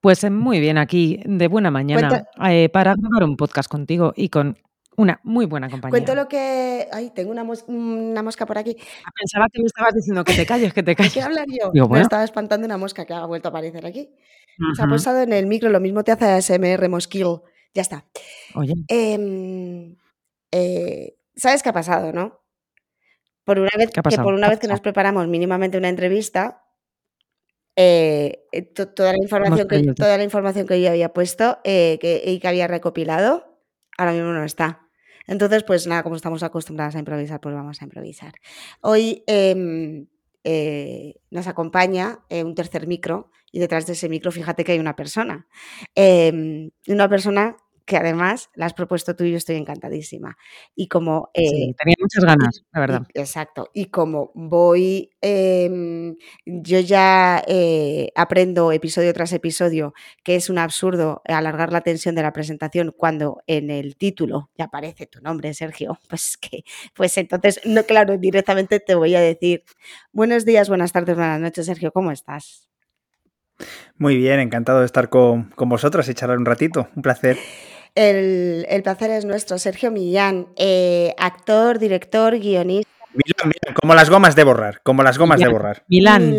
Pues eh, muy bien, aquí de buena mañana eh, para grabar un podcast contigo y con una muy buena compañía. Cuento lo que. Ay, tengo una, mosca por aquí. Ah, pensaba que me estabas diciendo que te calles, que te calles. ¿Qué hablar yo? Me estaba espantando una mosca que ha vuelto a aparecer aquí. Se ha posado en el micro, lo mismo te hace ASMR Mosquil. Ya está. Oye. Em, eh, ¿Sabes qué ha pasado, no? Por una vez, que por una vez que nos preparamos mínimamente una entrevista, eh, eh, toda, la información que, toda la información que yo había puesto eh, que, y que había recopilado, ahora mismo no está. Entonces, pues nada, como estamos acostumbradas a improvisar, pues vamos a improvisar. Hoy em, nos acompaña un tercer micro y detrás de ese micro, fíjate que hay una persona. Em, una persona que además la has propuesto tú y yo estoy encantadísima. Y como... Eh, tenía muchas ganas, la verdad. exacto. Y como voy, em, yo ya eh, aprendo episodio tras episodio que es un absurdo alargar la tensión de la presentación cuando en el título ya aparece tu nombre, Sergio. Pues que, pues entonces, no, claro, directamente te voy a decir buenos días, buenas tardes, buenas noches, Sergio, ¿cómo estás? Muy bien, encantado de estar con, con vosotras y charlar un ratito. Un placer. El, placer es nuestro. Sergio Millán, eh, actor, director, guionista. Milán, Milán, como las gomas de borrar, como las gomas de borrar. Milán.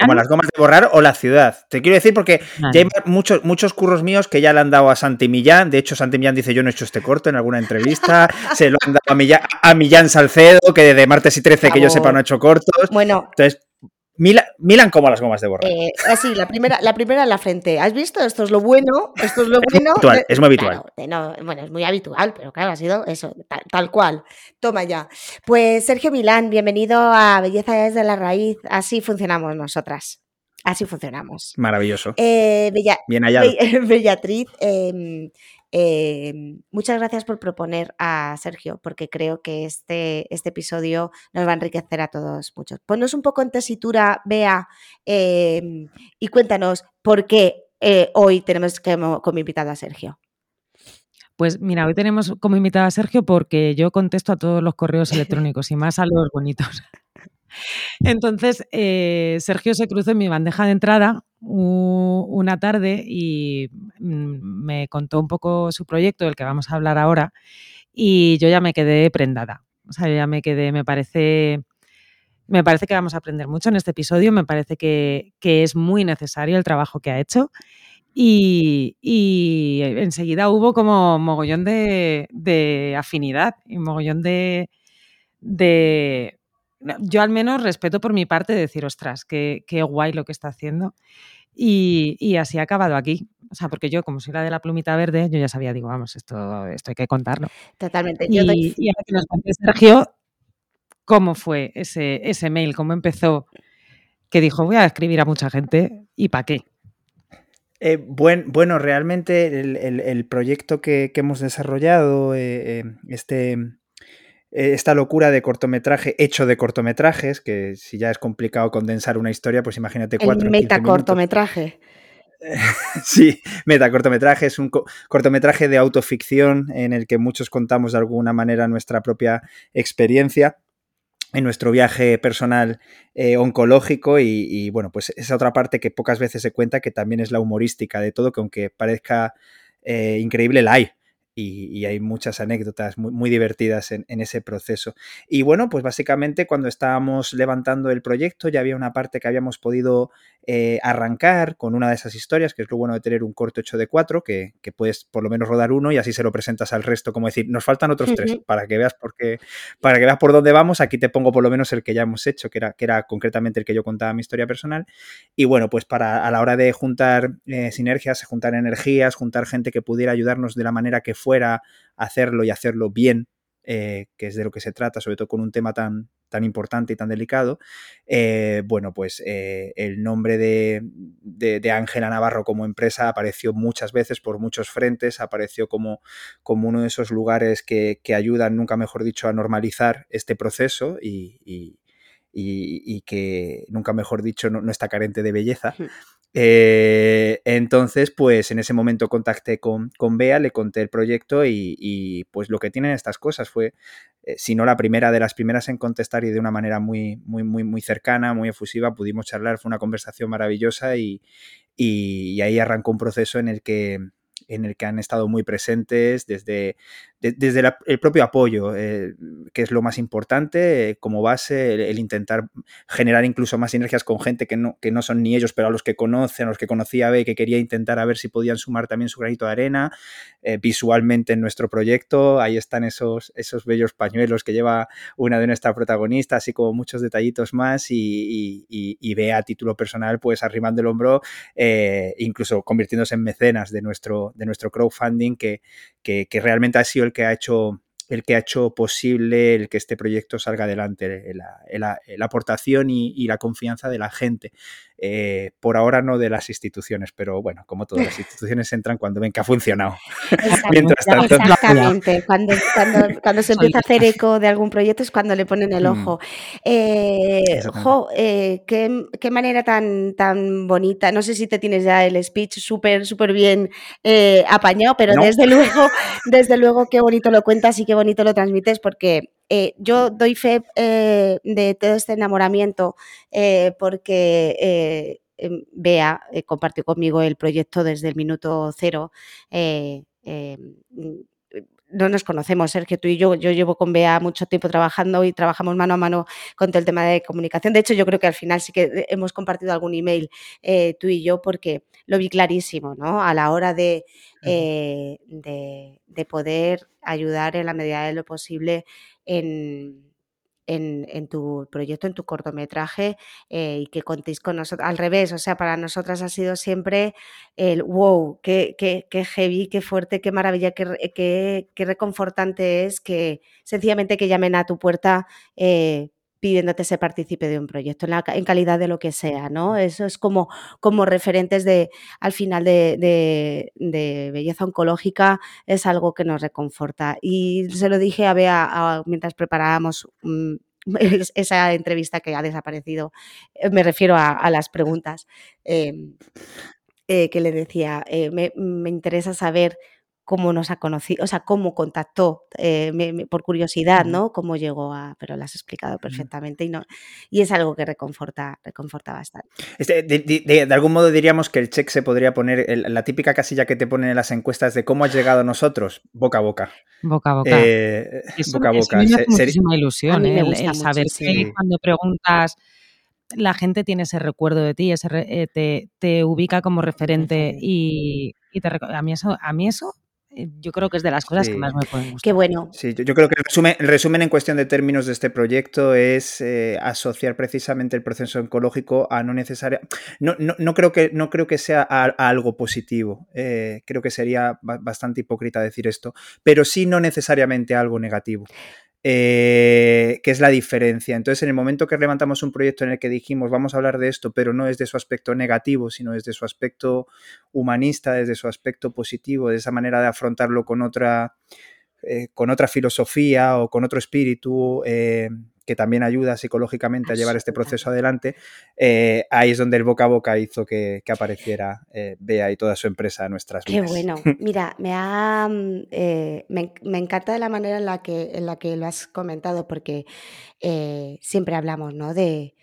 Como las gomas de borrar o la ciudad. Te quiero decir porque ya hay muchos, muchos curros míos que ya le han dado a Santi Millán. De hecho, Santi Millán dice, yo no he hecho este corto en alguna entrevista. Se lo han dado a Millán, a Millán Salcedo, que de martes y 13, que yo sepa, no ha hecho cortos. Bueno. Entonces, Milan, como las gomas de borrar. Eh, así, la primera, la primera en la frente. ¿Has visto? Esto es lo bueno. Esto es lo bueno. Es, muy habitual. bueno, es muy habitual, pero claro, ha sido eso, tal, cual. Toma ya. Pues Sergio Milán, bienvenido a Belleza desde la raíz. Así funcionamos nosotras. Así funcionamos. Maravilloso. Eh, Bien hallado. Bellatriz, em, Em, muchas gracias por proponer a Sergio, porque creo que este, este episodio nos va a enriquecer a todos mucho. Ponnos un poco en tesitura, Bea, em, y cuéntanos por qué eh, hoy tenemos como invitado a Sergio. Pues mira, hoy tenemos como invitado a Sergio porque yo contesto a todos los correos electrónicos y más a los bonitos. Entonces, eh, Sergio se cruzó en mi bandeja de entrada una tarde y mm, me contó un poco su proyecto, del que vamos a hablar ahora, y yo ya me quedé prendada. O sea, ya me quedé, me parece, me parece que vamos a aprender mucho en este episodio, me parece que, es muy necesario el trabajo que ha hecho. Y, enseguida hubo como mogollón de, afinidad y mogollón de, de, yo al menos respeto por mi parte decir, ostras, qué, qué guay lo que está haciendo. Y, así ha acabado aquí. O sea, porque yo, como soy la de la plumita verde, yo ya sabía, digo, vamos, esto, esto hay que contarlo. Totalmente. Y, y ahora que nos cuente Sergio, ¿cómo fue ese, ese mail? ¿Cómo empezó? Que dijo, voy a escribir a mucha gente y para qué. Eh, bueno, realmente el, proyecto que, hemos desarrollado, eh, eh, este, esta locura de cortometraje hecho de cortometrajes, que si ya es complicado condensar una historia, pues imagínate cuatro. El metacortometraje. sí, metacortometraje es un cortometraje de autoficción en el que muchos contamos de alguna manera nuestra propia experiencia en nuestro viaje personal eh, oncológico y, bueno, pues esa otra parte que pocas veces se cuenta que también es la humorística de todo, que aunque parezca eh, increíble, la hay y, hay muchas anécdotas muy, divertidas en, ese proceso. Y bueno, pues básicamente cuando estábamos levantando el proyecto ya había una parte que habíamos podido eh, arrancar con una de esas historias, que es lo bueno de tener un corto hecho de cuatro, que, puedes por lo menos rodar uno y así se lo presentas al resto, como decir, nos faltan otros tres, para que veas por qué, para que veas por dónde vamos, aquí te pongo por lo menos el que ya hemos hecho, que era, que era concretamente el que yo contaba mi historia personal. Y bueno, pues para a la hora de juntar eh, sinergias, juntar energías, juntar gente que pudiera ayudarnos de la manera que fuera hacerlo y hacerlo bien que es de lo que se trata, sobre todo con un tema tan, tan importante y tan delicado, eh, bueno, pues eh, el nombre de Ángela Navarro como empresa apareció muchas veces por muchos frentes, apareció como, como uno de esos lugares que, ayudan, nunca mejor dicho, a normalizar este proceso y, que, nunca mejor dicho, no, está carente de belleza. Eh, entonces, pues en ese momento contacté con, con Bea, le conté el proyecto y, pues lo que tienen estas cosas fue, eh, si no la primera de las primeras en contestar y de una manera muy, muy, muy, muy cercana, muy efusiva, pudimos charlar, fue una conversación maravillosa y, y ahí arrancó un proceso en el que en el que han estado muy presentes desde, desde el propio apoyo, eh, que es lo más importante, eh, como base, el, intentar generar incluso más sinergias con gente que no, que no son ni ellos, pero a los que conocen, a los que conocía B, que quería intentar a ver si podían sumar también su granito de arena eh, visualmente en nuestro proyecto. Ahí están esos, esos bellos pañuelos que lleva una de nuestras protagonistas, así como muchos detallitos más y, y, ve a título personal, pues arrimando el hombro, incluso convirtiéndose en mecenas de nuestro, de nuestro crowdfunding, que, que, que realmente ha sido el que ha hecho el que ha hecho posible el que este proyecto salga adelante, la, aportación y, la confianza de la gente. Eh, por ahora no de las instituciones, pero bueno, como todas las instituciones entran cuando ven que ha funcionado. Exactamente, cuando, cuando, se empieza a hacer eco de algún proyecto es cuando le ponen el mm. ojo. Eh, eh, qué, manera tan, tan bonita, no sé si te tienes ya el speech súper, súper bien apañado, pero desde luego, desde luego qué bonito lo cuentas y qué bonito lo transmites porque eh, yo doy fe eh, de todo este enamoramiento eh, porque em, Bea compartió conmigo el proyecto desde el minuto cero no nos conocemos, Sergio, tú y yo, yo llevo con Bea mucho tiempo trabajando y trabajamos mano a mano con todo el tema de comunicación. De hecho, yo creo que al final sí que hemos compartido algún email tú y yo porque lo vi clarísimo, ¿no? A la hora de, de poder ayudar en la medida de lo posible en, en, tu proyecto, en tu cortometraje eh, y que contéis con nosotros. Al revés, o sea, para nosotras ha sido siempre el wow, qué, qué, qué heavy, qué fuerte, qué maravilla, qué, qué, reconfortante es que sencillamente que llamen a tu puerta eh, pidiéndote se participe de un proyecto en, calidad de lo que sea, ¿no? Eso es como, como referentes de, al final de, belleza oncológica, es algo que nos reconforta. Y se lo dije a Bea mientras preparábamos mm, esa entrevista que ha desaparecido, eh, me refiero a, las preguntas, em, eh, que le decía, eh, me, me interesa saber cómo nos ha conocido, o sea, cómo contactó, eh, por curiosidad, ¿no? Cómo llegó a, pero lo has explicado perfectamente y no, y es algo que reconforta, reconforta bastante. Este, de, algún modo diríamos que el check se podría poner, la típica casilla que te ponen en las encuestas de cómo has llegado a nosotros, boca a boca. Boca a boca. Eh, boca a boca. me hace muchísima ilusión, ¿eh? el, saber que cuando preguntas la gente tiene ese recuerdo de ti, ese te, te, ubica como referente y, y te, a, mí eso, a mí eso eh, yo creo que es de las cosas que más me pueden gustar. Qué bueno. Sí, yo, creo que el resumen, en cuestión de términos de este proyecto es eh, asociar precisamente el proceso oncológico a no necesaria. No, no, creo, que, no creo que sea a, algo positivo. Eh, creo que sería bastante hipócrita decir esto, pero sí no necesariamente algo negativo. Eh, que es la diferencia. Entonces, en el momento que levantamos un proyecto en el que dijimos vamos a hablar de esto, pero no es de su aspecto negativo, sino desde su aspecto humanista, desde su aspecto positivo, de esa manera de afrontarlo con otra, eh, con otra filosofía o con otro espíritu, eh, que también ayuda psicológicamente a llevar este proceso adelante, eh, ahí es donde el boca a boca hizo que, apareciera eh, Bea y toda su empresa a nuestras vidas. Qué bueno. Mira, me, ha, mm, eh, me, encanta la manera en la que, en la que lo has comentado, porque siempre hablamos ¿no? de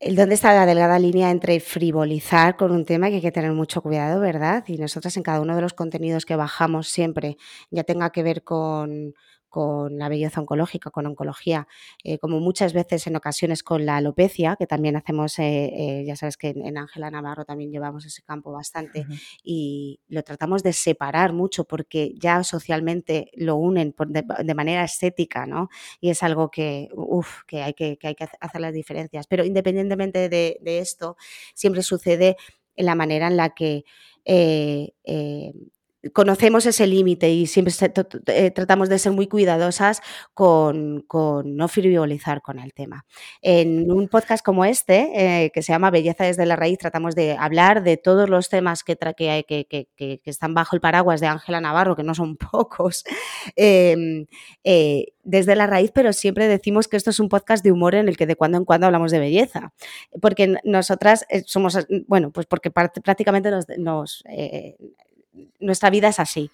dónde está la delgada línea entre frivolizar con un tema que hay que tener mucho cuidado, ¿verdad? Y nosotras en cada uno de los contenidos que bajamos siempre, ya tenga que ver con con la belleza oncológica, con oncología, eh, como muchas veces en ocasiones con la alopecia, que también hacemos, eh, eh, ya sabes que en Ángela Navarro también llevamos ese campo bastante y lo tratamos de separar mucho porque ya socialmente lo unen de, manera estética, ¿no? Y es algo que, que, hay que, hay que hacer las diferencias. Pero independientemente de, esto, siempre sucede en la manera en la que conocemos ese límite y siempre eh, tratamos de ser muy cuidadosas con, no frivolizar con el tema. En un podcast como este, eh, que se llama Belleza desde la raíz, tratamos de hablar de todos los temas que, que, que, están bajo el paraguas de Ángela Navarro, que no son pocos, em, eh, desde la raíz, pero siempre decimos que esto es un podcast de humor en el que de cuando en cuando hablamos de belleza, porque nosotras somos, bueno, pues porque prácticamente nos, nuestra vida es así.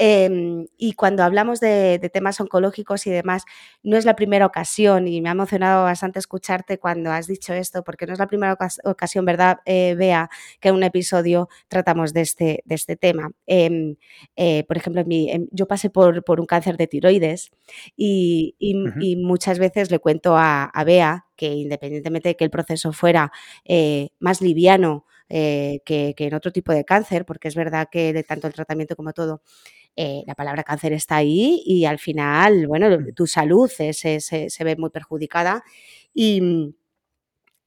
Em, y cuando hablamos de, temas oncológicos y demás, no es la primera ocasión, y me ha emocionado bastante escucharte cuando has dicho esto, porque no es la primera ocasión, ¿verdad, eh, Bea, que en un episodio tratamos de este, de este tema? Em, eh, por ejemplo, yo pasé por, un cáncer de tiroides y, muchas veces le cuento a, Bea que independientemente de que el proceso fuera eh, más liviano, eh, que, en otro tipo de cáncer, porque es verdad que de tanto el tratamiento como todo, eh, la palabra cáncer está ahí y al final, bueno, mm. tu salud se, se, ve muy perjudicada. Y,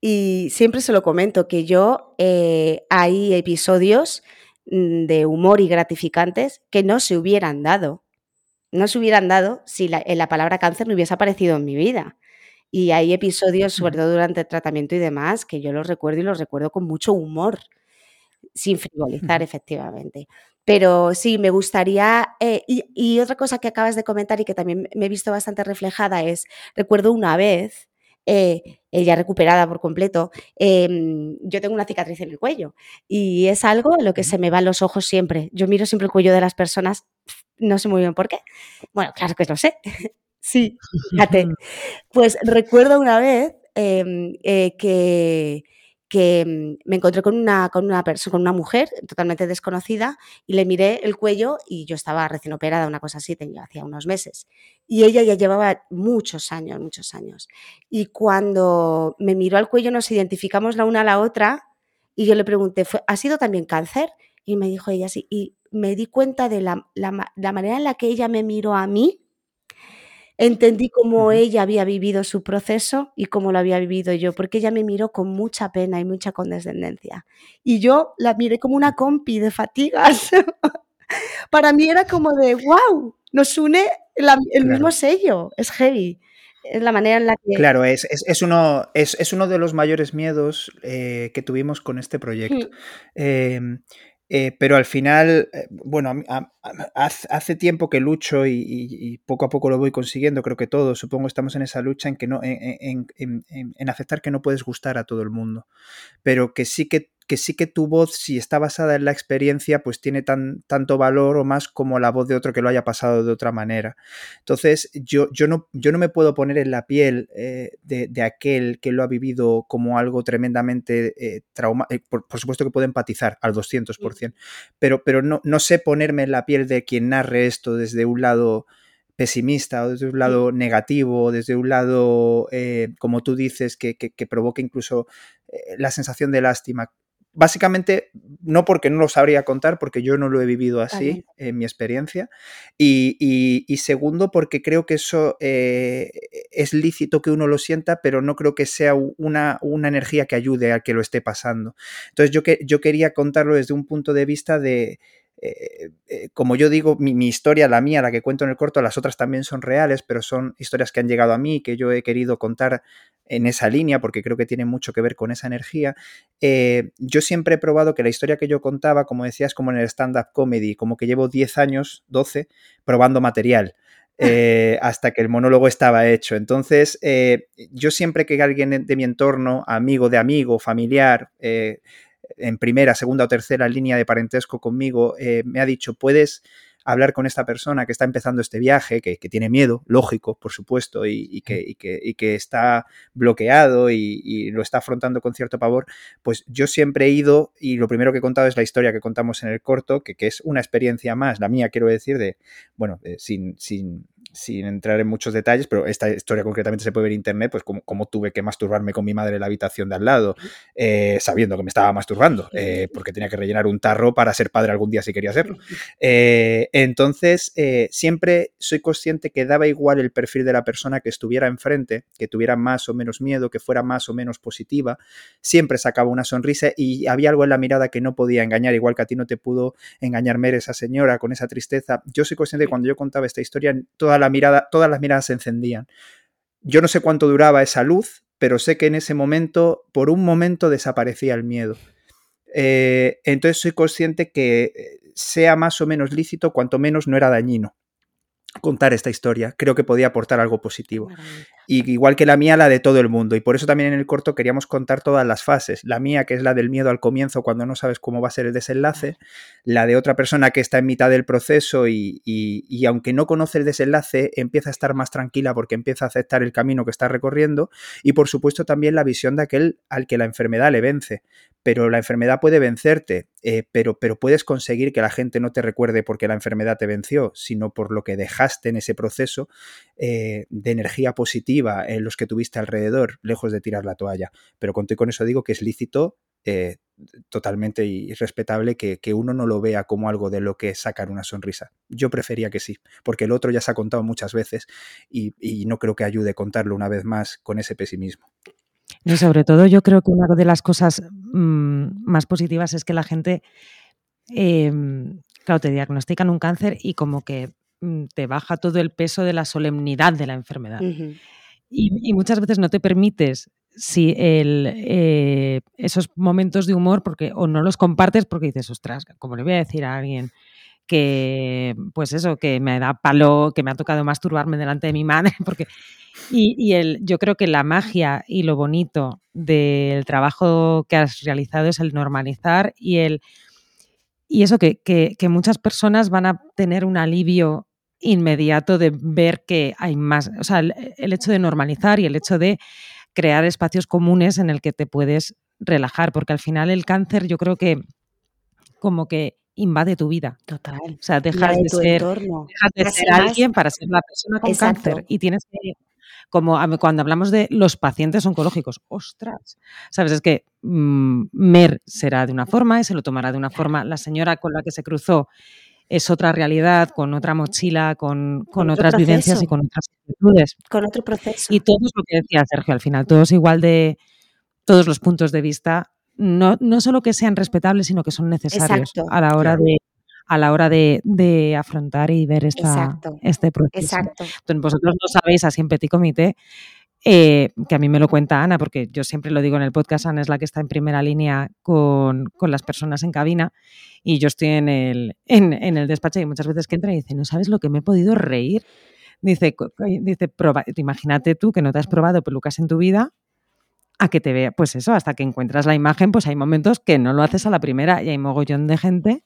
y, siempre se lo comento, que yo eh, hay episodios mm, de humor y gratificantes que no se hubieran dado. No se hubieran dado si la, la palabra cáncer no hubiese aparecido en mi vida. Y hay episodios, sobre todo durante el tratamiento y demás, que yo los recuerdo y los recuerdo con mucho humor, sin frivolizar, efectivamente. Pero sí, me gustaría, eh, y, otra cosa que acabas de comentar y que también me he visto bastante reflejada es, recuerdo una vez, eh, ella recuperada por completo, em, yo tengo una cicatriz en el cuello y es algo a lo que se me van los ojos siempre. Yo miro siempre el cuello de las personas, no sé muy bien por qué. Bueno, claro que lo sé, Sí, fíjate. Pues recuerdo una vez em, eh, que, que mm, me encontré con una, con una persona, con una mujer totalmente desconocida y le miré el cuello y yo estaba recién operada, una cosa así, tenía hacía unos meses. Y ella ya llevaba muchos años, muchos años. Y cuando me miró al cuello nos identificamos la una a la otra y yo le pregunté, ¿ha sido también cáncer? Y me dijo ella sí. Y me di cuenta de la, la manera en la que ella me miró a mí entendí cómo ella había vivido su proceso y cómo lo había vivido yo, porque ella me miró con mucha pena y mucha condescendencia. Y yo la miré como una compi de fatigas. Para mí era como de, wow, nos une el mismo sello, es heavy. Es la manera en la que... Claro, es, uno, es, uno de los mayores miedos eh, que tuvimos con este proyecto. Eh, pero al final, eh, bueno, hace tiempo que lucho y, poco a poco lo voy consiguiendo, creo que todos, supongo estamos en esa lucha en, que no, en, en, aceptar que no puedes gustar a todo el mundo, pero que sí que que sí que tu voz, si está basada en la experiencia, pues tiene tan, tanto valor o más como la voz de otro que lo haya pasado de otra manera. Entonces, yo, yo, no, yo no me puedo poner en la piel eh, de, aquel que lo ha vivido como algo tremendamente eh, traumático. Eh, por, supuesto que puedo empatizar al 200%, pero, pero no, no sé ponerme en la piel de quien narre esto desde un lado pesimista o desde un lado negativo, desde un lado, como tú dices, que, que, que provoca incluso la sensación de lástima básicamente, no porque no lo sabría contar, porque yo no lo he vivido así en mi experiencia. Y, segundo, porque creo que eso eh, es lícito que uno lo sienta, pero no creo que sea una, una energía que ayude a que lo esté pasando. Entonces, yo, que, yo quería contarlo desde un punto de vista de, eh, eh, como yo digo, mi, historia, la mía, la que cuento en el corto, las otras también son reales, pero son historias que han llegado a mí, que yo he querido contar en esa línea, porque creo que tiene mucho que ver con esa energía. Eh, yo siempre he probado que la historia que yo contaba, como decías, como en el stand-up comedy, como que llevo 10 años, 12, probando material. hasta que el monólogo estaba hecho. Entonces, yo siempre que alguien de mi entorno, amigo de amigo, familiar, en primera, segunda o tercera línea de parentesco conmigo, eh, me ha dicho, puedes hablar con esta persona que está empezando este viaje, que, tiene miedo, lógico, por supuesto, y, que, que, está bloqueado y, lo está afrontando con cierto pavor, pues yo siempre he ido, y lo primero que he contado es la historia que contamos en el corto, que, es una experiencia más, la mía quiero decir, de, bueno, sin, sin sin entrar en muchos detalles, pero esta historia concretamente se puede ver en internet, pues como, tuve que masturbarme con mi madre en la habitación de al lado, eh, sabiendo que me estaba masturbando, eh, porque tenía que rellenar un tarro para ser padre algún día si quería serlo. Eh, entonces, siempre soy consciente que daba igual el perfil de la persona que estuviera enfrente, que tuviera más o menos miedo, que fuera más o menos positiva, siempre sacaba una sonrisa y había algo en la mirada que no podía engañar, igual que a ti no te pudo engañarme esa señora con esa tristeza. Yo soy consciente que cuando yo contaba esta historia, toda la mirada, todas las miradas se encendían. Yo no sé cuánto duraba esa luz, pero sé que en ese momento, por un momento, desaparecía el miedo. Eh, entonces soy consciente que eh, sea más o menos lícito, cuanto menos no era dañino contar esta historia. Creo que podía aportar algo positivo. Y igual que la mía, la de todo el mundo. Y por eso también en el corto queríamos contar todas las fases. La mía, que es la del miedo al comienzo cuando no sabes cómo va a ser el desenlace. La de otra persona que está en mitad del proceso y, y, aunque no conoce el desenlace, empieza a estar más tranquila porque empieza a aceptar el camino que está recorriendo. Y por supuesto también la visión de aquel al que la enfermedad le vence pero la enfermedad puede vencerte, eh, pero, pero puedes conseguir que la gente no te recuerde porque la enfermedad te venció, sino por lo que dejaste en ese proceso eh, de energía positiva en los que tuviste alrededor, lejos de tirar la toalla. Pero con, con eso digo que es lícito eh, totalmente y respetable que, uno no lo vea como algo de lo que sacar una sonrisa. Yo prefería que sí, porque el otro ya se ha contado muchas veces y, y no creo que ayude a contarlo una vez más con ese pesimismo. Y sobre todo yo creo que una de las cosas mm, más positivas es que la gente, em, claro, te diagnostican un cáncer y como que mm, te baja todo el peso de la solemnidad de la enfermedad. Y, muchas veces no te permites si el, eh, esos momentos de humor porque o no los compartes porque dices, ostras, como le voy a decir a alguien que, pues eso, que me da palo, que me ha tocado masturbarme delante de mi madre, porque y, el, yo creo que la magia y lo bonito del trabajo que has realizado es el normalizar y el y eso que, muchas personas van a tener un alivio inmediato de ver que hay más, o sea, el, el, hecho de normalizar y el hecho de crear espacios comunes en el que te puedes relajar, porque al final el cáncer yo creo que como que invade tu vida. Total. O sea, dejas de, ser, dejas de ser alguien para ser la persona con cáncer. Y tienes que como cuando hablamos de los pacientes oncológicos, ostras, sabes, es que mm, Mer será de una forma y se lo tomará de una forma, la señora con la que se cruzó es otra realidad, con otra mochila, con, otras vivencias y con otras actitudes. Con otro proceso. Y todo es lo que decía Sergio al final, todos igual de todos los puntos de vista, no, no solo que sean respetables, sino que son necesarios a la hora de a la hora de, afrontar y ver esta, este proceso. Exacto. Entonces, vosotros no sabéis así en Petit Comité, eh, que a mí me lo cuenta Ana, porque yo siempre lo digo en el podcast, Ana es la que está en primera línea con, las personas en cabina y yo estoy en el, en, el despacho y muchas veces que entra y dice, no sabes lo que me he podido reír. Dice, dice imagínate tú que no te has probado pelucas en tu vida, a que te vea, pues eso, hasta que encuentras la imagen, pues hay momentos que no lo haces a la primera y hay mogollón de gente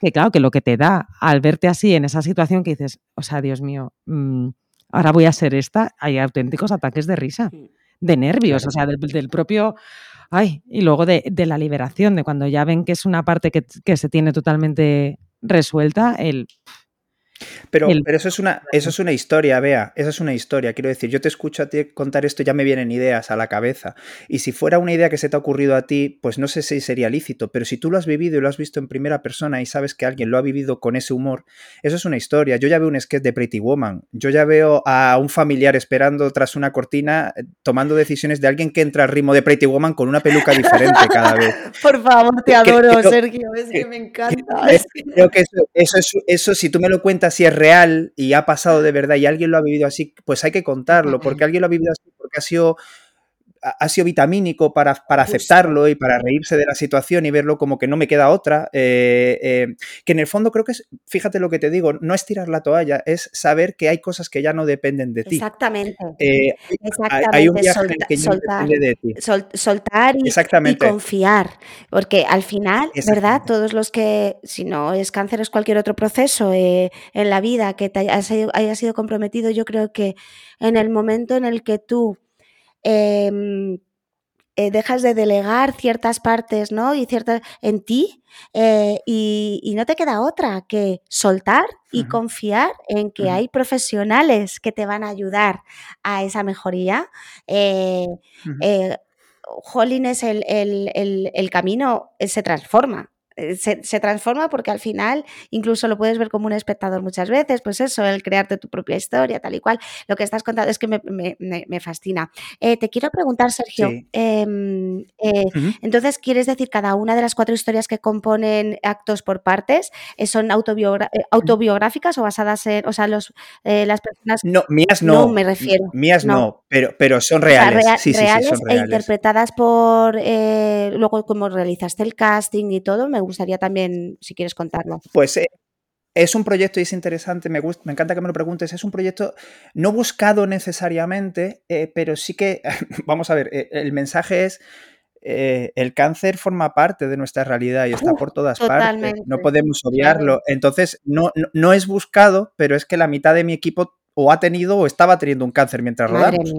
que claro, que lo que te da al verte así en esa situación que dices, o sea, Dios mío, mm, ahora voy a ser esta, hay auténticos ataques de risa, de nervios, o sea, del, propio, ay, y luego de, la liberación, de cuando ya ven que es una parte que, que se tiene totalmente resuelta, el pero, pero eso, es una, eso es una historia, Bea, esa es una historia. Quiero decir, yo te escucho a ti contar esto y ya me vienen ideas a la cabeza. Y si fuera una idea que se te ha ocurrido a ti, pues no sé si sería lícito, pero si tú lo has vivido y lo has visto en primera persona y sabes que alguien lo ha vivido con ese humor, eso es una historia. Yo ya veo un sketch de Pretty Woman, yo ya veo a un familiar esperando tras una cortina eh, tomando decisiones de alguien que entra al ritmo de Pretty Woman con una peluca diferente cada vez. Por favor, te adoro, Sergio, es que, me encanta. Creo que eso, eso, eso, si tú me lo cuentas si es real y ha pasado de verdad y alguien lo ha vivido así, pues hay que contarlo, porque alguien lo ha vivido así, porque ha sido ha sido vitamínico para, para, aceptarlo y para reírse de la situación y verlo como que no me queda otra. Eh, eh, que en el fondo creo que es, fíjate lo que te digo, no es tirar la toalla, es saber que hay cosas que ya no dependen de ti. Exactamente. Eh, hay un viaje que soltar, depende de ti. soltar y, confiar. Porque al final, ¿verdad? Todos los que, si no es cáncer, es cualquier otro proceso en la vida que te haya sido comprometido, yo creo que en el momento en el que tú Em, eh, dejas de delegar ciertas partes, ¿no? Y ciertas en ti eh, y, no te queda otra que soltar y confiar en que hay profesionales que te van a ayudar a esa mejoría. Eh, Jolines, el, el, camino se transforma. Eh, se, transforma porque al final incluso lo puedes ver como un espectador muchas veces, pues eso, el crearte tu propia historia, tal y cual. Lo que estás contando es que me, fascina. Eh, te quiero preguntar, Sergio, em, eh, entonces, ¿quieres decir cada una de las cuatro historias que componen actos por partes son autobiográficas o basadas en, o sea, los, las personas... No, mías no. No, me refiero. Mías no, pero, pero son reales. sí, sí, son reales. E interpretadas por, luego como realizaste el casting y todo, me gustaría también, si quieres contarlo. Pues eh, es un proyecto y es interesante, me, me encanta que me lo preguntes, es un proyecto no buscado necesariamente, eh, pero sí que, vamos a ver, eh, el mensaje es... el cáncer forma parte de nuestra realidad y está por todas partes. No podemos obviarlo. Entonces, no, no, es buscado, pero es que la mitad de mi equipo o ha tenido o estaba teniendo un cáncer mientras rodamos.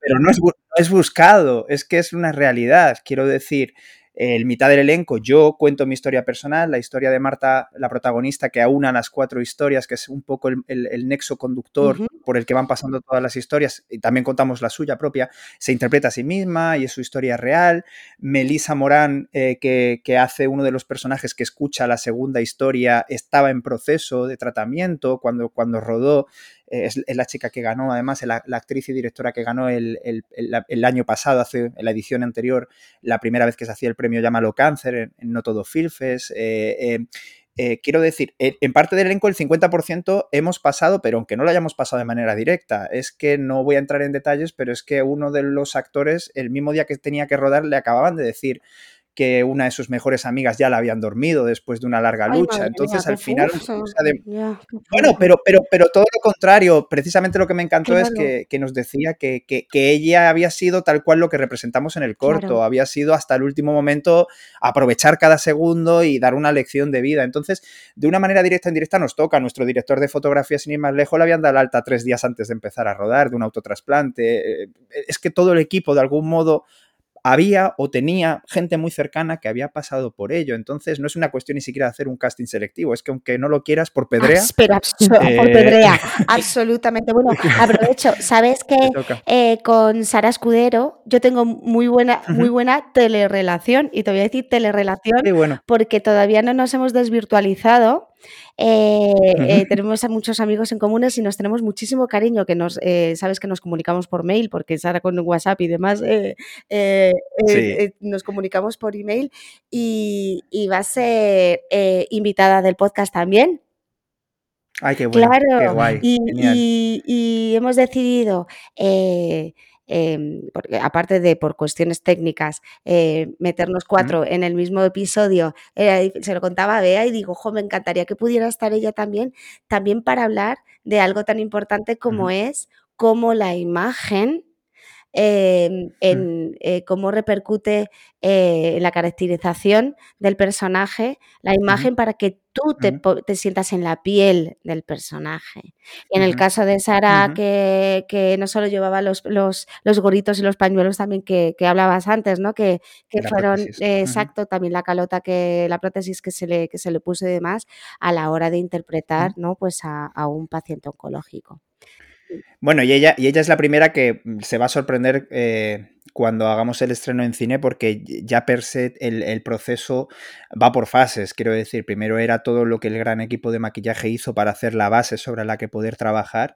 Pero no es, no es buscado, es que es una realidad. Quiero decir, el mitad del elenco, yo cuento mi historia personal, la historia de Marta, la protagonista, que aúna las cuatro historias, que es un poco el, nexo conductor por el que van pasando todas las historias, y también contamos la suya propia, se interpreta a sí misma y es su historia real. Melissa Morán, eh, que, hace uno de los personajes que escucha la segunda historia, estaba en proceso de tratamiento cuando, cuando rodó es, la chica que ganó, además, la, actriz y directora que ganó el, año pasado, hace en la edición anterior, la primera vez que se hacía el premio Llámalo Cáncer en, No Todo Filfes. Eh, eh, eh, quiero decir, en parte del elenco el 50% hemos pasado, pero aunque no lo hayamos pasado de manera directa, es que no voy a entrar en detalles, pero es que uno de los actores, el mismo día que tenía que rodar, le acababan de decir, que una de sus mejores amigas ya la habían dormido después de una larga lucha. Entonces, al final, bueno, pero, pero, pero todo lo contrario, precisamente lo que me encantó es que, nos decía que, ella había sido tal cual lo que representamos en el corto, había sido hasta el último momento aprovechar cada segundo y dar una lección de vida. Entonces, de una manera directa o indirecta nos toca. Nuestro director de fotografía, sin ir más lejos, le habían dado alta tres días antes de empezar a rodar de un autotrasplante. Eh, es que todo el equipo, de algún modo, había o tenía gente muy cercana que había pasado por ello. Entonces, no es una cuestión ni siquiera de hacer un casting selectivo, es que aunque no lo quieras por pedrea. Pero eh, por pedrea, absolutamente. Bueno, aprovecho, sabes que eh, con Sara Escudero yo tengo muy buena, muy buena telerelación, y te voy a decir telerelación porque todavía no nos hemos desvirtualizado. Eh, eh, tenemos a muchos amigos en comunes y nos tenemos muchísimo cariño, que nos, eh, sabes que nos comunicamos por mail, porque Sara con WhatsApp y demás nos comunicamos por email y, va a ser invitada del podcast también. Ay, qué bueno. Claro, guay, y, hemos decidido Em, porque aparte de por cuestiones técnicas, eh, meternos cuatro en el mismo episodio, eh, se lo contaba a Bea y digo, jo, me encantaría que pudiera estar ella también, también para hablar de algo tan importante como es cómo la imagen Em, en eh, cómo repercute eh, la caracterización del personaje, la imagen para que tú te, sientas en la piel del personaje. en el caso de Sara, que, no solo llevaba los, los, gorritos y los pañuelos también que, hablabas antes, ¿no? Que, fueron, exacto, también la calota, que la prótesis que se le, que se le puso y demás, a la hora de interpretar, ¿no? Pues a un paciente oncológico. Bueno, y ella, y ella es la primera que mm, se va a sorprender eh, cuando hagamos el estreno en cine, porque ya per se el, proceso va por fases. Quiero decir, primero era todo lo que el gran equipo de maquillaje hizo para hacer la base sobre la que poder trabajar.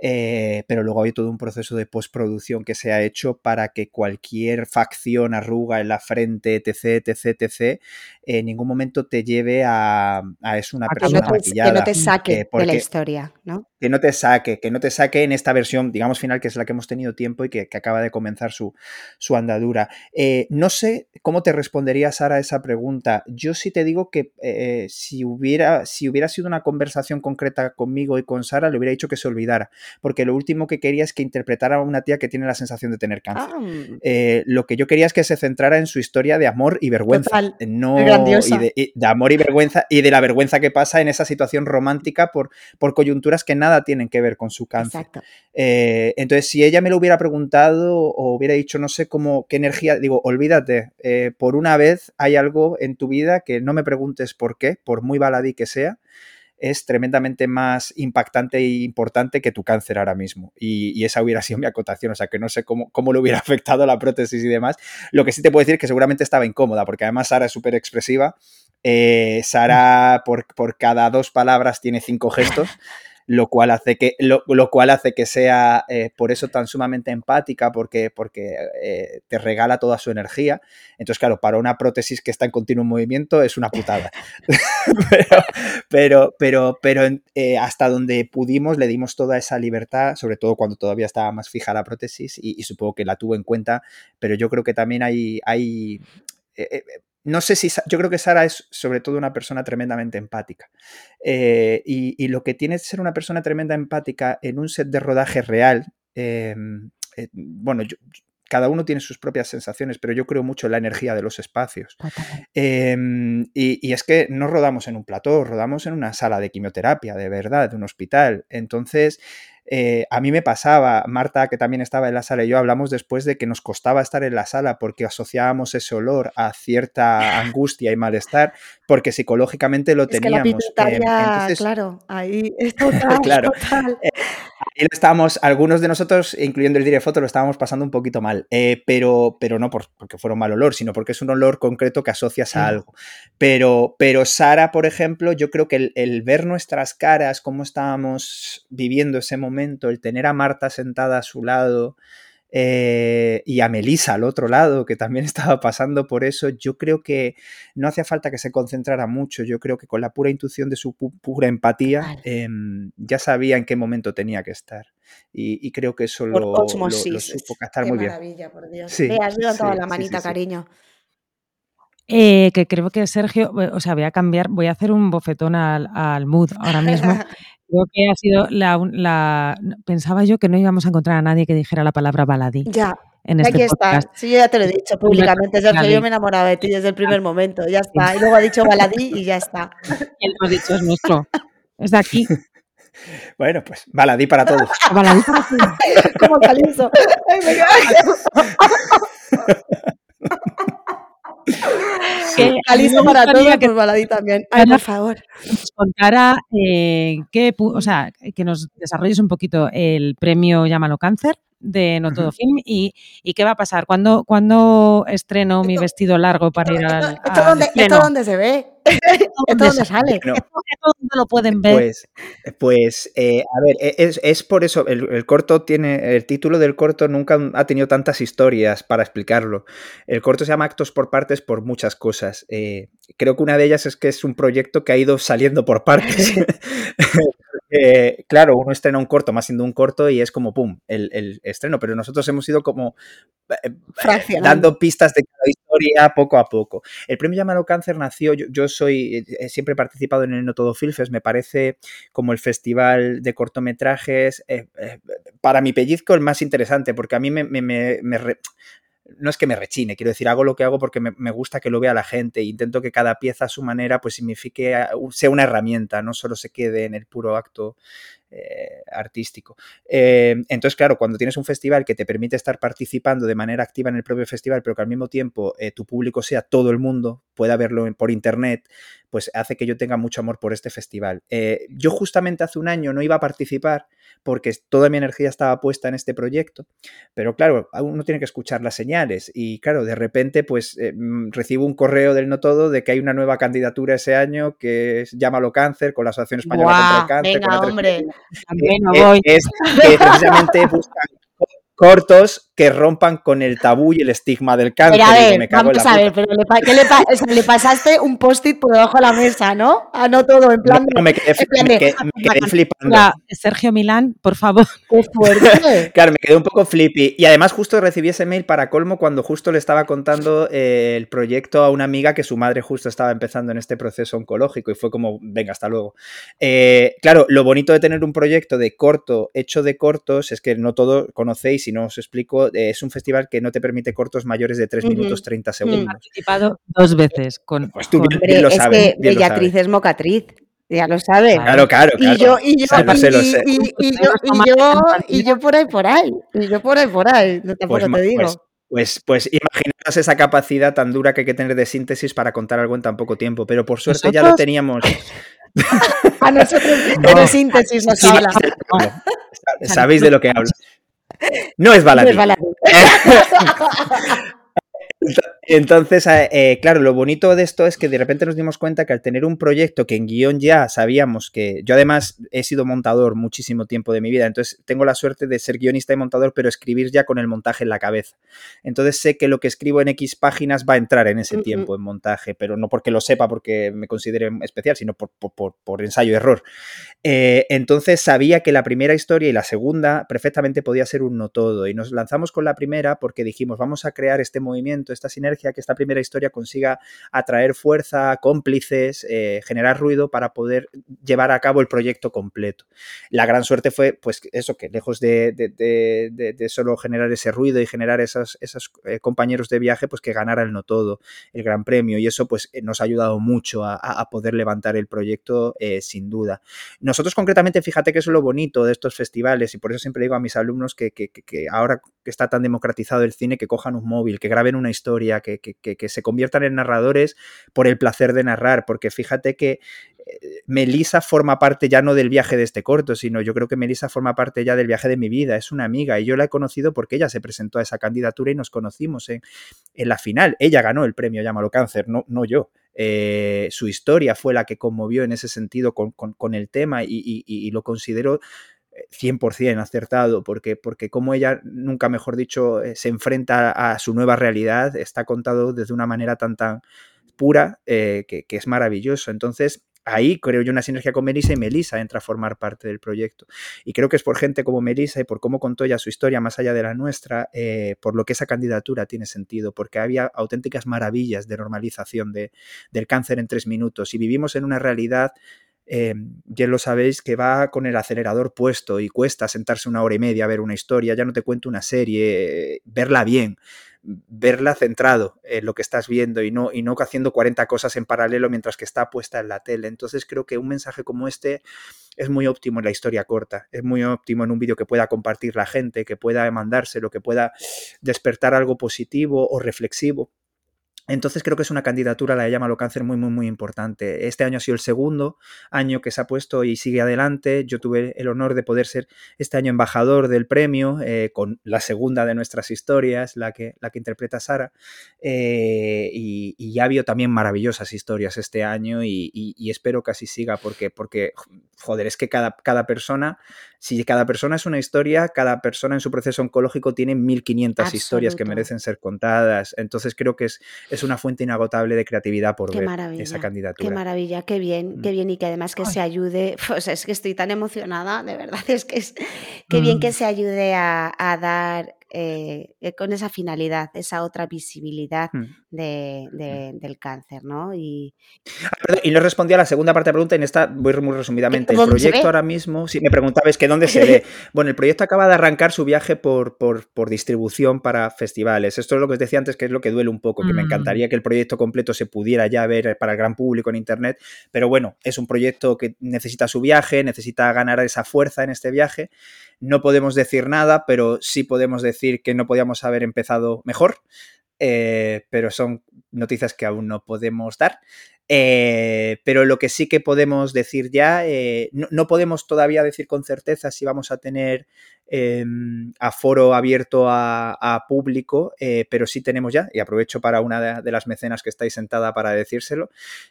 Eh, pero luego hay todo un proceso de postproducción que se ha hecho para que cualquier facción, arruga en la frente, etc, etc, etc, en ningún momento te lleve a, a es una persona maquillada. Que no te saque de la historia, ¿no? Que no te saque, que no te saque en esta versión, digamos, final, que es la que hemos tenido tiempo y que, acaba de comenzar su, su andadura. Eh, no sé cómo te respondería, Sara, a esa pregunta. Yo sí te digo que eh, si, hubiera, si hubiera sido una conversación concreta conmigo y con Sara, le hubiera dicho que se olvidara, porque lo último que quería es que interpretara a una tía que tiene la sensación de tener cáncer. Ah. Eh, lo que yo quería es que se centrara en su historia de amor y vergüenza. no, y de, amor y vergüenza y de la vergüenza que pasa en esa situación romántica por, por coyunturas que nada nada tienen que ver con su cáncer. Eh, entonces, si ella me lo hubiera preguntado o hubiera dicho, no sé cómo, qué energía, digo, olvídate, eh, por una vez hay algo en tu vida que no me preguntes por qué, por muy baladí que sea, es tremendamente más impactante e importante que tu cáncer ahora mismo. Y, esa hubiera sido mi acotación, o sea que no sé cómo, cómo le hubiera afectado la prótesis y demás. Lo que sí te puedo decir es que seguramente estaba incómoda, porque además Sara es súper expresiva. Eh, Sara por, por cada dos palabras tiene cinco gestos lo cual hace que, lo, cual hace que sea eh, por eso tan sumamente empática, porque, porque eh, te regala toda su energía. Entonces, claro, para una prótesis que está en continuo movimiento es una putada. pero, pero, pero, eh, hasta donde pudimos le dimos toda esa libertad, sobre todo cuando todavía estaba más fija la prótesis y, y supongo que la tuvo en cuenta, pero yo creo que también hay, hay no sé si, yo creo que Sara es sobre todo una persona tremendamente empática. Eh, y, lo que tiene que ser una persona tremenda empática en un set de rodaje real, em, eh, bueno, cada uno tiene sus propias sensaciones, pero yo creo mucho en la energía de los espacios. Em, y, y, es que no rodamos en un plató, rodamos en una sala de quimioterapia, de verdad, de un hospital. Entonces, eh, a mí me pasaba, Marta, que también estaba en la sala, y yo hablamos después de que nos costaba estar en la sala porque asociábamos ese olor a cierta angustia y malestar, porque psicológicamente lo teníamos. Que claro, ahí es total, claro. Eh, ahí estábamos, algunos de nosotros, incluyendo el directo, lo estábamos pasando un poquito mal, eh, pero, pero no porque fuera un mal olor, sino porque es un olor concreto que asocias a algo. Pero, pero Sara, por ejemplo, yo creo que el ver nuestras caras, cómo estábamos viviendo ese momento, el tener a Marta sentada a su lado eh, y a Melisa al otro lado, que también estaba pasando por eso, yo creo que no hacía falta que se concentrara mucho, yo creo que con la pura intuición de su pura empatía em, ya sabía en qué momento tenía que estar. Y, creo que eso lo, lo, supo captar muy bien. Maravilla, por Dios. Sí, has levantado la manita, cariño. Eh, que creo que Sergio, o sea, voy a cambiar, voy a hacer un bofetón al, al mood ahora mismo. Creo que ha sido la, Pensaba yo que no íbamos a encontrar a nadie que dijera la palabra baladí. Ya. En este aquí está. Sí, yo ya te lo he dicho públicamente, Sergio. Yo me he enamorado de ti desde el primer momento. Ya está. Y luego ha dicho baladí y ya está. Él lo ha dicho, es nuestro. Es de aquí. Bueno, pues baladí para todos. baladí para todos. Como calizo. Que Aliso para todo, que, baladí también. Ay, por favor. Nos contara eh, que, o sea, que nos desarrolles un poquito el premio Llámalo Cáncer de No Todo Film y, y, qué va a pasar. ¿Cuándo, ¿Cuándo, estreno mi vestido largo para ir al, ¿Esto, dónde, ¿esto dónde se ve? ¿Esto dónde sale? No. ¿Esto dónde lo pueden ver? Pues, pues eh, a ver, e, es, es por eso, el, el, corto tiene, el título del corto nunca ha tenido tantas historias para explicarlo. El corto se llama Actos por Partes por muchas cosas. Eh, creo que una de ellas es que es un proyecto que ha ido saliendo por partes. Eh, claro, uno estrena un corto más siendo un corto y es como, ¡pum!, el, estreno, pero nosotros hemos ido como eh, eh, dando pistas de cada historia poco a poco. El premio Llámalo Cáncer nació, yo, soy, siempre he participado en el No Todo Filfes, me parece como el festival de cortometrajes, para mi pellizco el más interesante, porque a mí me, no es que me rechine, quiero decir, hago lo que hago porque me, gusta que lo vea la gente. Intento que cada pieza a su manera pues signifique, sea una herramienta, no solo se quede en el puro acto eh, artístico. Eh, entonces, claro, cuando tienes un festival que te permite estar participando de manera activa en el propio festival, pero que al mismo tiempo eh, tu público sea todo el mundo, pueda verlo por internet, pues hace que yo tenga mucho amor por este festival. yo justamente hace un año no iba a participar porque toda mi energía estaba puesta en este proyecto, pero claro, uno tiene que escuchar las señales y claro, de repente pues mm, recibo un correo del No Todo de que hay una nueva candidatura ese año que es Llámalo Cáncer con la Asociación Española contra el Cáncer. Venga, hombre. También no voy. Es que precisamente buscan cortos que rompan con el tabú y el estigma del cáncer. Pero a ver, me vamos a ver, pero le, ¿qué le, le, pasaste un post-it por debajo de la mesa, ¿no? Ah, no todo, en plan. No, me quedé, me, quedé, flipando. Sergio Milán, por favor. Qué fuerte. claro, me quedé un poco flippy. Y además, justo recibí ese mail para colmo cuando justo le estaba contando eh, el proyecto a una amiga que su madre justo estaba empezando en este proceso oncológico y fue como, venga, hasta luego. Eh, claro, lo bonito de tener un proyecto de corto, hecho de cortos, es que no todo conocéis, si no os explico, eh, es un festival que no te permite cortos mayores de 3 minutos 30 segundos. He participado dos veces con... Pues tú bien, lo sabes. Es que Bellatriz es mocatriz. Ya lo sabes. Claro, claro, claro. Y yo, y yo, y, yo, por ahí, por ahí. Y yo por ahí, por ahí. No tampoco pues, te digo. Pues, pues, pues imaginaos esa capacidad tan dura que hay que tener de síntesis para contar algo en tan poco tiempo. Pero por suerte ya lo teníamos. A nosotros, pero síntesis nos habla. Sabéis de lo que hablo. No es baladí. No es baladí. Entonces, eh, claro, lo bonito de esto es que de repente nos dimos cuenta que al tener un proyecto que en guion ya sabíamos que yo además he sido montador muchísimo tiempo de mi vida, entonces tengo la suerte de ser guionista y montador, pero escribir ya con el montaje en la cabeza. Entonces sé que lo que escribo en X páginas va a entrar en ese tiempo en montaje, pero no porque lo sepa, porque me considere especial, sino por, por, ensayo-error. Eh, entonces sabía que la primera historia y la segunda perfectamente podía ser un no todo y nos lanzamos con la primera porque dijimos vamos a crear este movimiento, esta sinergia que esta primera historia consiga atraer fuerza, cómplices, eh, generar ruido para poder llevar a cabo el proyecto completo. La gran suerte fue, pues, eso, que lejos de, solo generar ese ruido y generar esos, esos eh, compañeros de viaje, pues que ganara el no todo, el gran premio. Y eso, pues, eh, nos ha ayudado mucho a, poder levantar el proyecto, sin duda. Nosotros, concretamente, fíjate que es lo bonito de estos festivales, y por eso siempre digo a mis alumnos que, que ahora que está tan democratizado el cine, que cojan un móvil, que graben una historia, que, se conviertan en narradores por el placer de narrar, porque fíjate que eh, Melissa forma parte ya no del viaje de este corto, sino yo creo que Melissa forma parte ya del viaje de mi vida, es una amiga y yo la he conocido porque ella se presentó a esa candidatura y nos conocimos en, la final. Ella ganó el premio Llámalo Cáncer, no, no yo. Eh, su historia fue la que conmovió en ese sentido con, el tema y, lo considero 100% acertado, porque, porque como ella, nunca mejor dicho, eh, se enfrenta a su nueva realidad, está contado desde una manera tan, tan pura eh, que, es maravilloso. Entonces, ahí creo yo una sinergia con Melissa y Melissa entra a formar parte del proyecto. Y creo que es por gente como Melissa y por cómo contó ella su historia más allá de la nuestra, eh, por lo que esa candidatura tiene sentido, porque había auténticas maravillas de normalización de, del cáncer en tres minutos y vivimos en una realidad eh, ya lo sabéis que va con el acelerador puesto y cuesta sentarse una hora y media a ver una historia, ya no te cuento una serie, verla bien, verla centrado en lo que estás viendo y no, y no haciendo 40 cosas en paralelo mientras que está puesta en la tele. Entonces creo que un mensaje como este es muy óptimo en la historia corta, es muy óptimo en un vídeo que pueda compartir la gente, que pueda mandárselo, que pueda despertar algo positivo o reflexivo entonces creo que es una candidatura, la de Llámalo Cáncer, muy, muy, muy importante. Este año ha sido el segundo año que se ha puesto y sigue adelante. Yo tuve el honor de poder ser este año embajador del premio, eh, con la segunda de nuestras historias, la que, la que interpreta Sara. Eh, y, ya habido también maravillosas historias este año y, espero que así siga, porque, porque joder, es que cada, cada persona, si cada persona es una historia, cada persona en su proceso oncológico tiene 1500 historias que merecen ser contadas. Entonces creo que es es una fuente inagotable de creatividad por ver esa candidatura. Qué maravilla, qué bien, qué mm. bien y que además que se ayude, pues es que estoy tan emocionada, de verdad, es que es qué bien que mm. se ayude a, a dar eh, eh, con esa finalidad, esa otra visibilidad mm. Mm. del cáncer, ¿no? Y, ah, y no respondí a la segunda parte de la pregunta, en esta voy muy resumidamente. El proyecto ahora mismo, si me preguntabas que dónde se ve. Bueno, el proyecto acaba de arrancar su viaje por, por, distribución para festivales. Esto es lo que os decía antes, que es lo que duele un poco, que me mm. encantaría que el proyecto completo se pudiera ya ver para el gran público en Internet, pero bueno, es un proyecto que necesita su viaje, necesita ganar esa fuerza en este viaje. No podemos decir nada, pero sí podemos decir que no podíamos haber empezado mejor, eh, pero son noticias que aún no podemos dar. Eh, pero lo que sí que podemos decir ya, eh, no, podemos todavía decir con certeza si vamos a tener em, aforo abierto a, público, eh, pero sí tenemos ya, y aprovecho para una de, las mecenas que estáis sentada para decírselo,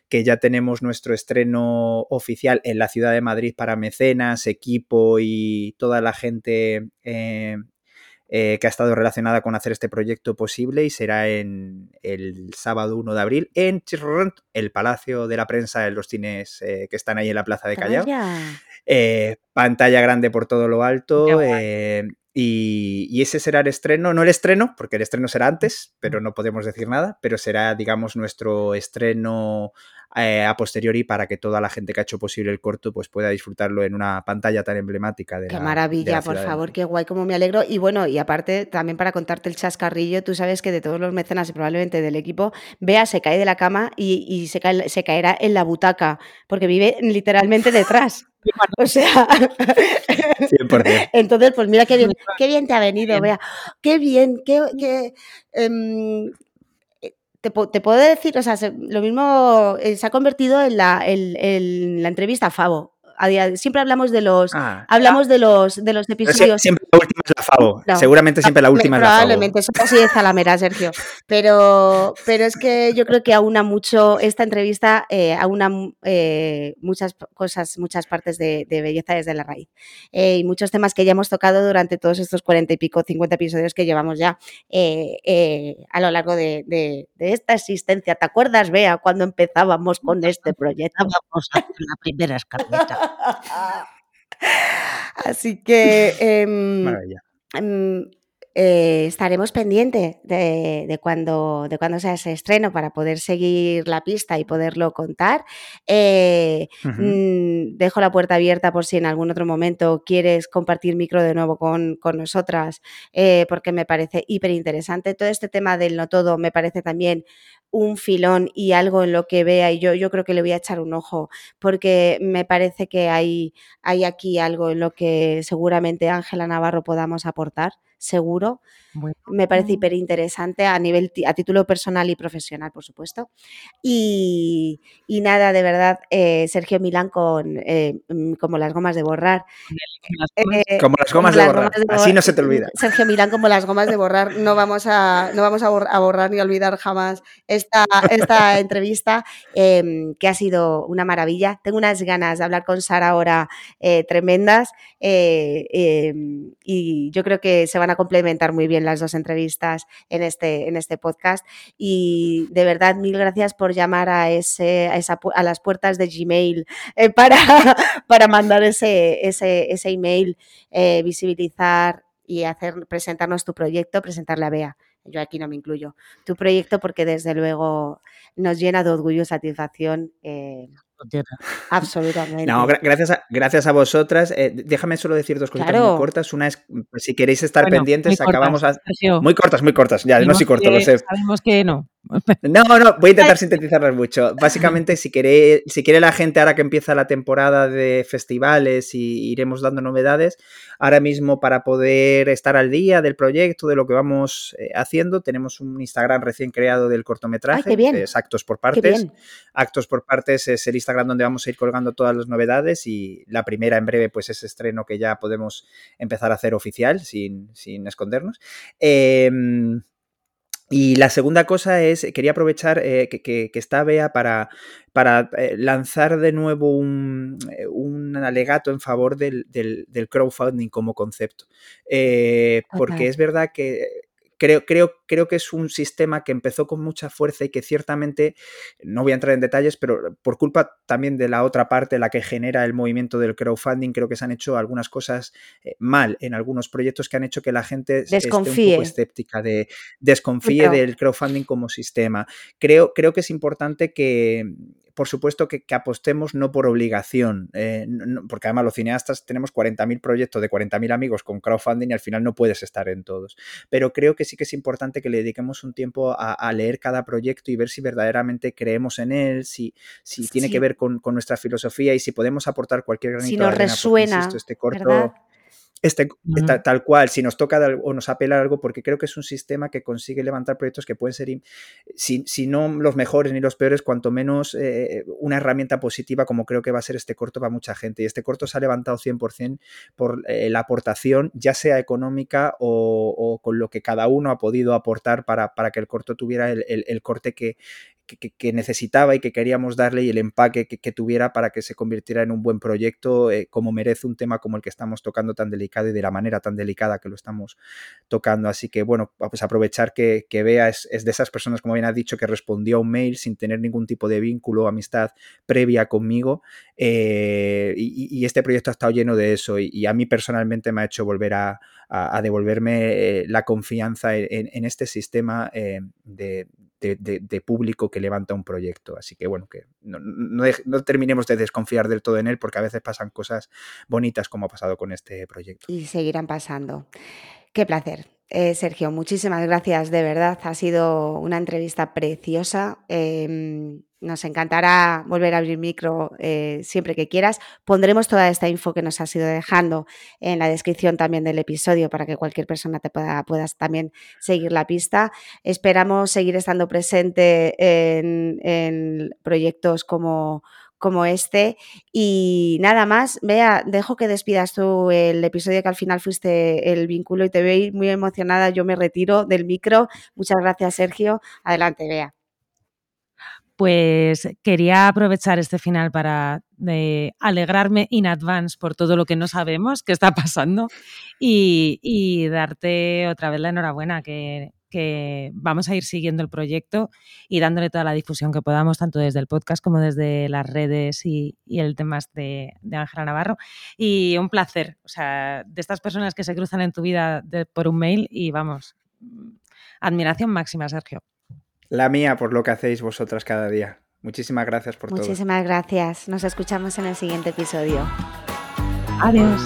que ya tenemos nuestro estreno oficial en la ciudad de Madrid para mecenas, equipo y toda la gente eh, que ha estado relacionada con hacer este proyecto posible y será en el sábado 1 de abril en el Palacio de la Prensa en los cines eh, que están ahí en la Plaza de Callao. Eh, pantalla grande por todo lo alto. Y, ese será el estreno, no el estreno, porque el estreno será antes, pero no podemos decir nada, pero será, digamos, nuestro estreno eh, a posteriori para que toda la gente que ha hecho posible el corto pues pueda disfrutarlo en una pantalla tan emblemática de Qué maravilla, por favor, qué guay, como me alegro. Y bueno, y aparte también para contarte el chascarrillo, tú sabes que de todos los mecenas y probablemente del equipo, Bea se cae de la cama y, se, se caerá en la butaca, porque vive literalmente detrás. O sea, 100%. entonces, pues mira qué bien, qué bien te ha venido, Bea. Qué bien, qué, qué em, te, puedo decir, o sea, lo mismo eh, se ha convertido en la, en la entrevista a Favo siempre hablamos de los ah, hablamos de los de los episodios. Siempre la última es la Favo. Seguramente siempre la última es la Favo. Probablemente, eso sí es Zalamera, Sergio. Pero, pero es que yo creo que aúna mucho esta entrevista, eh, aúna eh, muchas cosas, muchas partes de, belleza desde la raíz. Eh, y muchos temas que ya hemos tocado durante todos estos cuarenta y pico, 50 episodios que llevamos ya a lo largo de, esta existencia. ¿Te acuerdas, Bea, cuando empezábamos con este proyecto? Vamos a la primera escaleta. Así que em, em, eh, estaremos pendientes de, cuando, de cuando sea ese estreno para poder seguir la pista y poderlo contar. Eh, mm, dejo la puerta abierta por si en algún otro momento quieres compartir micro de nuevo con, nosotras, eh, porque me parece hiper interesante. Todo este tema del no todo me parece también un filón y algo en lo que vea y yo, yo creo que le voy a echar un ojo porque me parece que hay, hay aquí algo en lo que seguramente Ángela Navarro podamos aportar, seguro. Me parece hiper interesante a nivel a título personal y profesional, por supuesto. Y, nada, de verdad, eh, Sergio Milán con eh, mm, como las gomas de borrar. Eh, como las gomas, de, borrar. Así no se te olvida. Sergio Milán como las gomas de borrar. No vamos a, no vamos a, borrar ni olvidar jamás esta, esta entrevista, em, que ha sido una maravilla. Tengo unas ganas de hablar con Sara ahora tremendas em, y yo creo que se van a complementar muy bien las dos entrevistas en este, en este podcast. Y de verdad, mil gracias por llamar a, ese, a, esa, a las puertas de Gmail eh, para, para mandar ese, ese, ese email, eh, visibilizar y hacer, presentarnos tu proyecto, presentarle a Bea. Yo aquí no me incluyo. Tu proyecto porque desde luego nos llena de orgullo y satisfacción eh, Absolutamente. No, gracias, a, gracias a vosotras. Eh, déjame solo decir dos cositas muy cortas. Una es, si queréis estar pendientes, acabamos a... Muy cortas, muy cortas. Ya, no soy corto, lo sé. Sabemos que no. No, no, voy a intentar sintetizarlas mucho. Básicamente, si quiere, si quiere la gente, ahora que empieza la temporada de festivales y iremos dando novedades, ahora mismo para poder estar al día del proyecto, de lo que vamos eh, haciendo, tenemos un Instagram recién creado del cortometraje, es Actos por Partes. Actos por Partes es el Instagram donde vamos a ir colgando todas las novedades y la primera en breve pues es estreno que ya podemos empezar a hacer oficial sin, sin escondernos. Eh, y la segunda cosa es, quería aprovechar eh, que, está Bea para, para eh, lanzar de nuevo un, eh, un alegato en favor del, del, crowdfunding como concepto. porque es verdad que creo, creo, creo que es un sistema que empezó con mucha fuerza y que ciertamente, no voy a entrar en detalles, pero por culpa también de la otra parte, la que genera el movimiento del crowdfunding, creo que se han hecho algunas cosas eh, mal en algunos proyectos que han hecho que la gente desconfíe. esté un poco escéptica, de, desconfíe del crowdfunding como sistema. Creo, creo que es importante que por supuesto que, apostemos no por obligación, eh, porque además los cineastas tenemos 40.000 proyectos de 40.000 amigos con crowdfunding y al final no puedes estar en todos. Pero creo que sí que es importante que le dediquemos un tiempo a, leer cada proyecto y ver si verdaderamente creemos en él, si, si tiene que ver con, nuestra filosofía y si podemos aportar cualquier granito si nos resuena, este corto este, tal, cual, si nos toca o nos apela algo, porque creo que es un sistema que consigue levantar proyectos que pueden ser, si, si no los mejores ni los peores, cuanto menos eh, una herramienta positiva como creo que va a ser este corto para mucha gente. Y este corto se ha levantado 100% por eh, la aportación, ya sea económica o, con lo que cada uno ha podido aportar para, para que el corto tuviera el corte que, que, necesitaba y que queríamos darle y el empaque que, tuviera para que se convirtiera en un buen proyecto, eh, como merece un tema como el que estamos tocando tan delicado y de la manera tan delicada que lo estamos tocando. Así que, bueno, pues aprovechar que, que Bea es, de esas personas, como bien ha dicho, que respondió a un mail sin tener ningún tipo de vínculo o amistad previa conmigo. Eh, y, este proyecto ha estado lleno de eso y, a mí personalmente me ha hecho volver a, devolverme eh, la confianza en, este sistema de de, público que levanta un proyecto. Así que bueno, que no, no, terminemos de desconfiar del todo en él porque a veces pasan cosas bonitas como ha pasado con este proyecto. Y seguirán pasando. Qué placer. Eh, Sergio, muchísimas gracias, de verdad. Ha sido una entrevista preciosa. Em, nos encantará volver a abrir micro eh, siempre que quieras. Pondremos toda esta info que nos has ido dejando en la descripción también del episodio para que cualquier persona te pueda puedas también seguir la pista. Esperamos seguir estando presente en, proyectos como, como este. Y nada más, vea, dejo que despidas tú el episodio que al final fuiste el vínculo y te veo muy emocionada. Yo me retiro del micro. Muchas gracias, Sergio. Adelante, vea pues quería aprovechar este final para alegrarme in advance por todo lo que no sabemos que está pasando y, darte otra vez la enhorabuena que, vamos a ir siguiendo el proyecto y dándole toda la difusión que podamos, tanto desde el podcast como desde las redes y, el tema de, de Ángela Navarro. Y un placer, o sea, de estas personas que se cruzan en tu vida por un mail y vamos, admiración máxima, Sergio. La mía por lo que hacéis vosotras cada día. Muchísimas gracias por todo. Muchísimas gracias. Nos escuchamos en el siguiente episodio. Adiós.